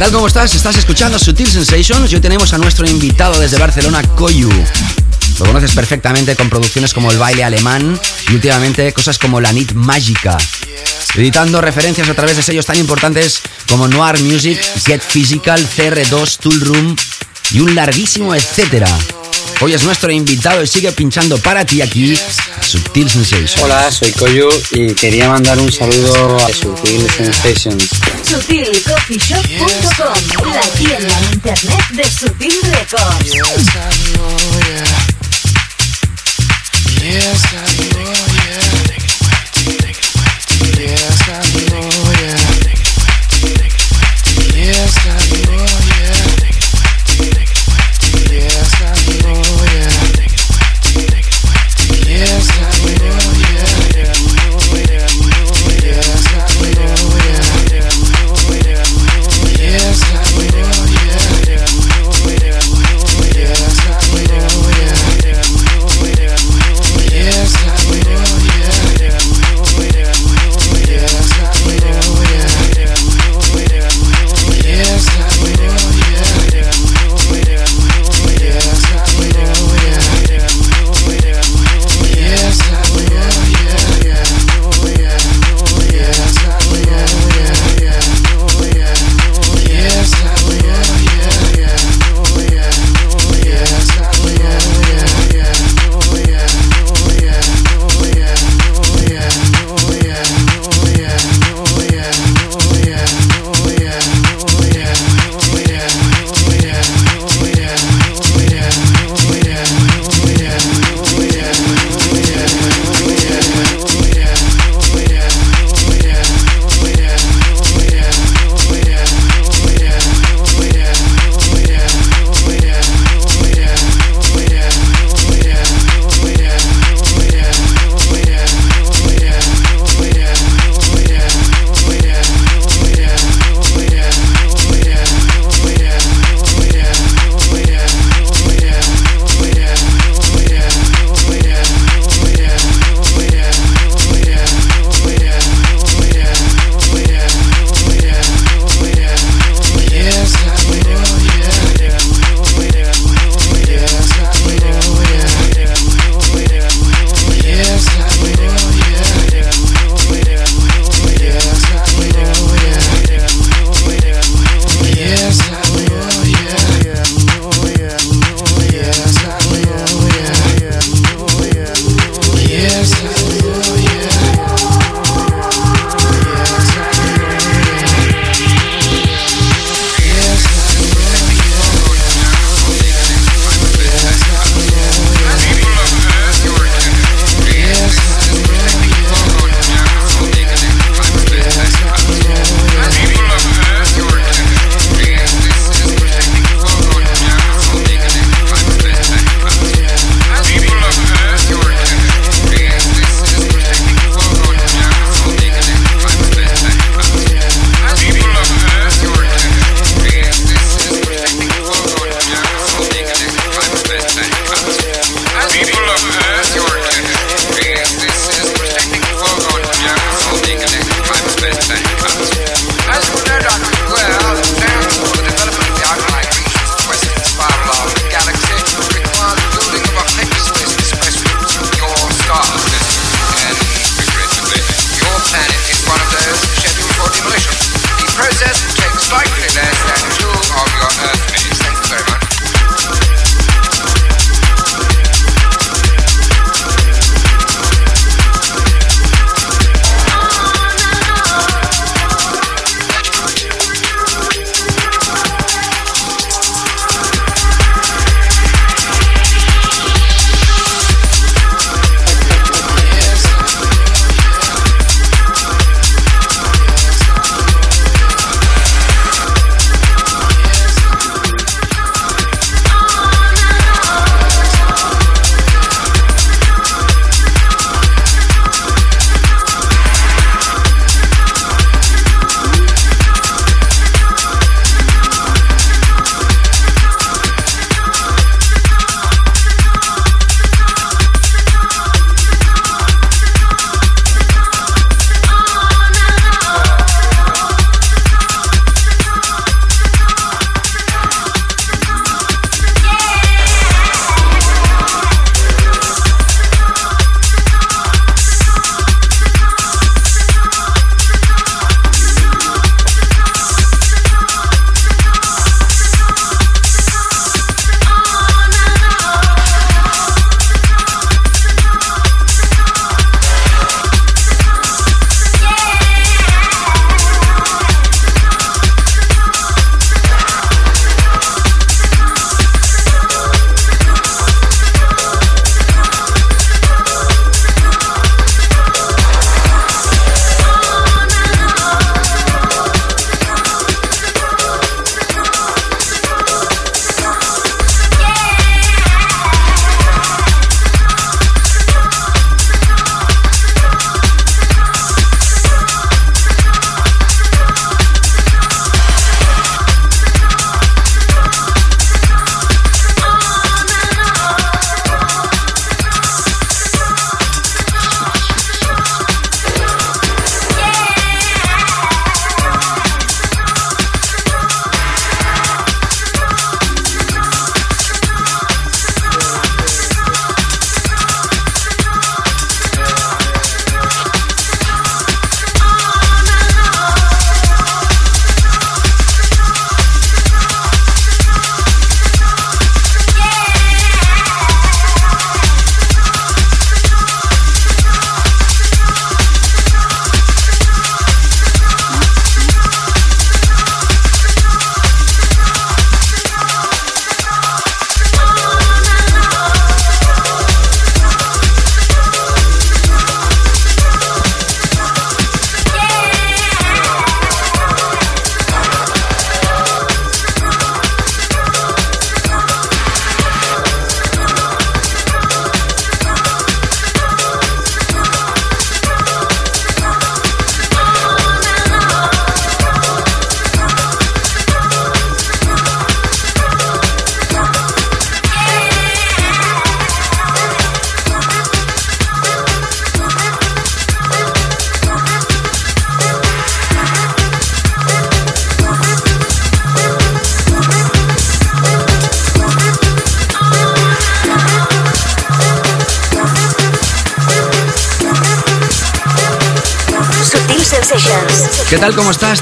Speaker 2: Tal? ¿Cómo estás? Estás escuchando Sutil Sensations hoy tenemos a nuestro invitado desde Barcelona, Koyu. Lo conoces perfectamente con producciones como El baile alemán y últimamente cosas como La Nit Mágica. Editando referencias a través de sellos tan importantes como Noir Music, Get Physical, CR2, Tool Room y un larguísimo etcétera. Hoy es nuestro invitado y sigue pinchando para ti aquí Subtil Sensations.
Speaker 9: Hola, soy Koyu y quería mandar un saludo a Subtil Sensations.
Speaker 1: SutilCoffeeShop.com, la tienda en internet de Sutil Records.
Speaker 7: Yes, I know, yeah.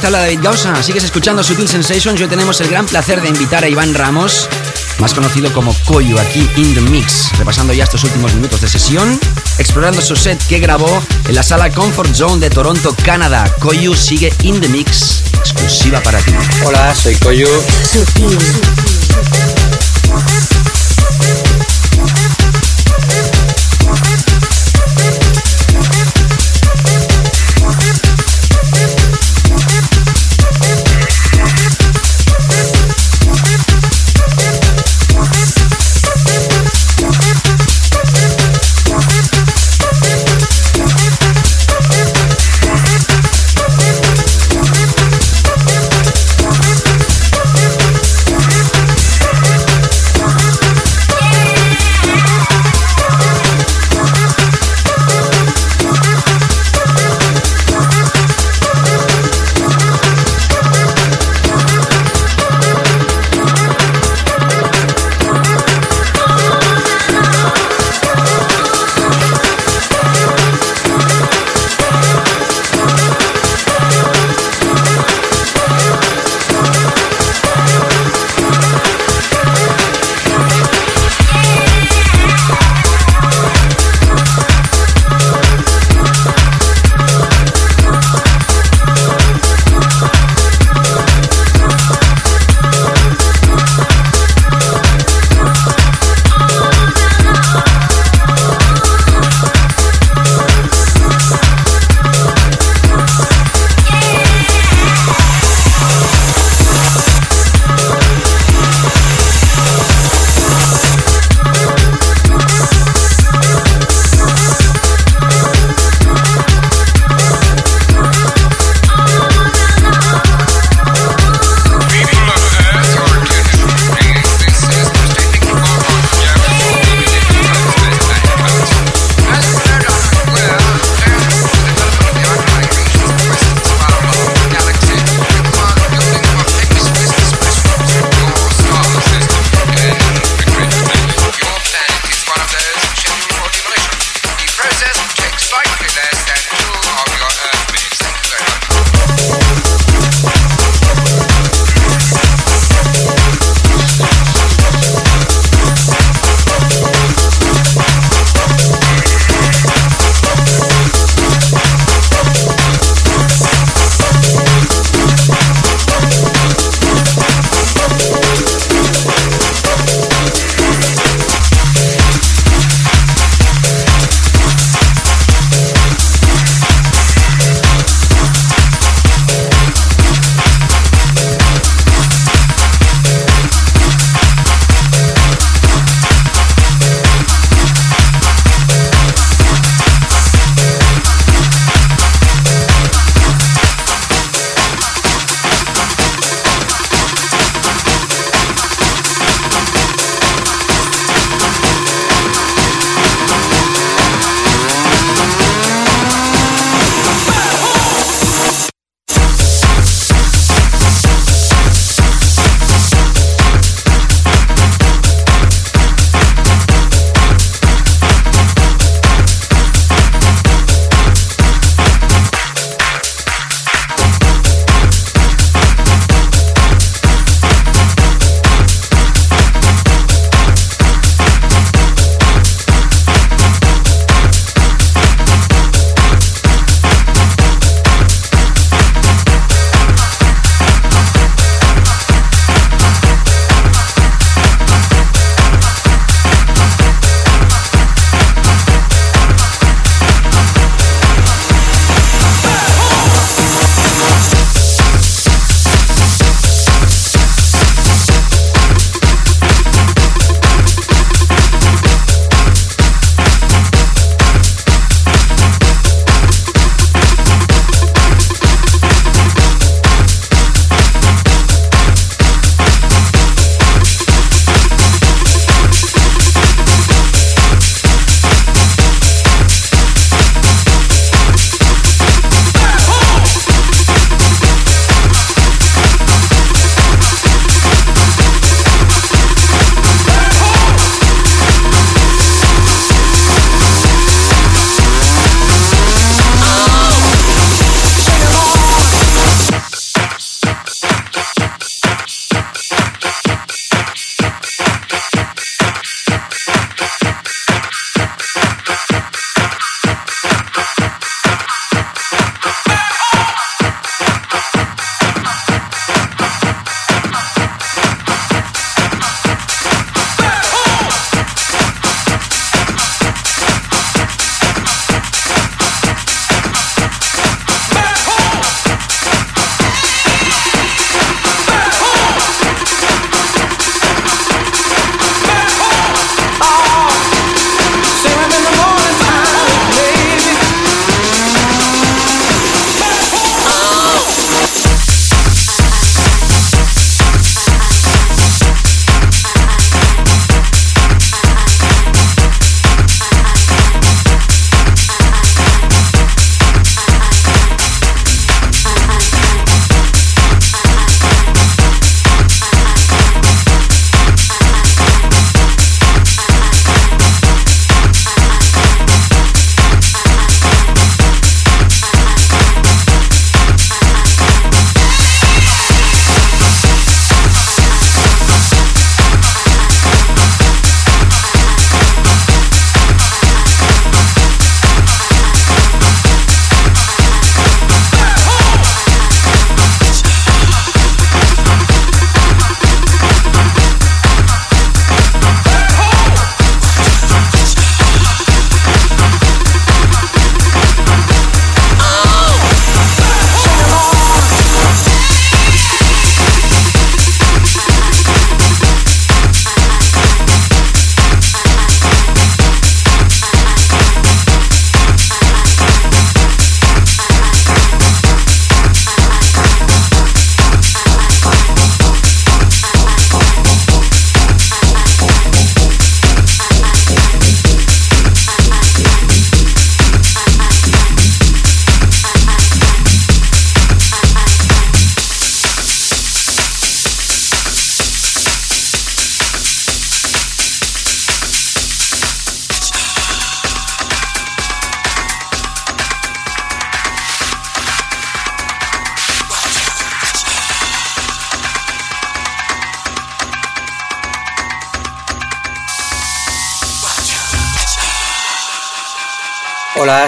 Speaker 2: Te habla David Gausa. Sigues escuchando Sutil Sensations. Hoy tenemos el gran placer de invitar a Iván Ramos, más conocido como Koyu, aquí in the mix, repasando ya estos últimos minutos de sesión, explorando su set que grabó en la sala Comfort Zone de Toronto, Canadá. Koyu sigue in the mix, exclusiva para ti.
Speaker 9: Hola, soy Koyu.
Speaker 1: Sutil.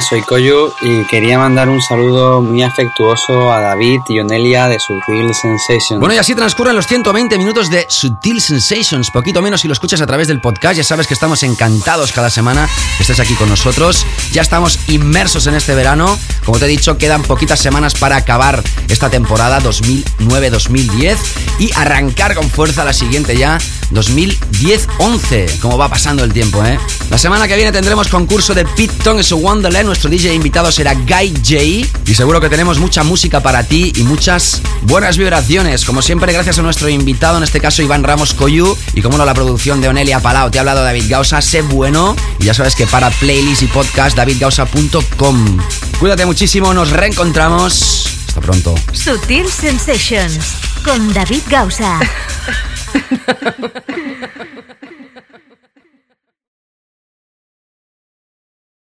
Speaker 9: Soy Koyu y quería mandar un saludo muy afectuoso a David y Onelia de Sutil Sensations.
Speaker 2: Bueno, y así transcurren los 120 minutos de Sutil Sensations. Poquito menos si lo escuchas a través del podcast. Ya sabes que estamos encantados cada semana que estés aquí con nosotros. Ya estamos inmersos en este verano. Como te he dicho, quedan poquitas semanas para acabar esta temporada 2009-2010 y arrancar con fuerza la siguiente ya, 2010-11. Como va pasando el tiempo, ¿eh? La semana que viene tendremos concurso de Pit Tong su Wonderland. Nuestro DJ invitado será Guy J. Y seguro que tenemos mucha música para ti y muchas buenas vibraciones. Como siempre, gracias a nuestro invitado, en este caso Iván Ramos Coyu. Y como no, la producción de Onelia Palau. Te ha hablado David Gausa. Sé bueno. Y ya sabes que para playlist y podcast, davidgausa.com. Cuídate muchísimo. Nos reencontramos. Hasta pronto.
Speaker 1: Sutil Sensations con David Gausa.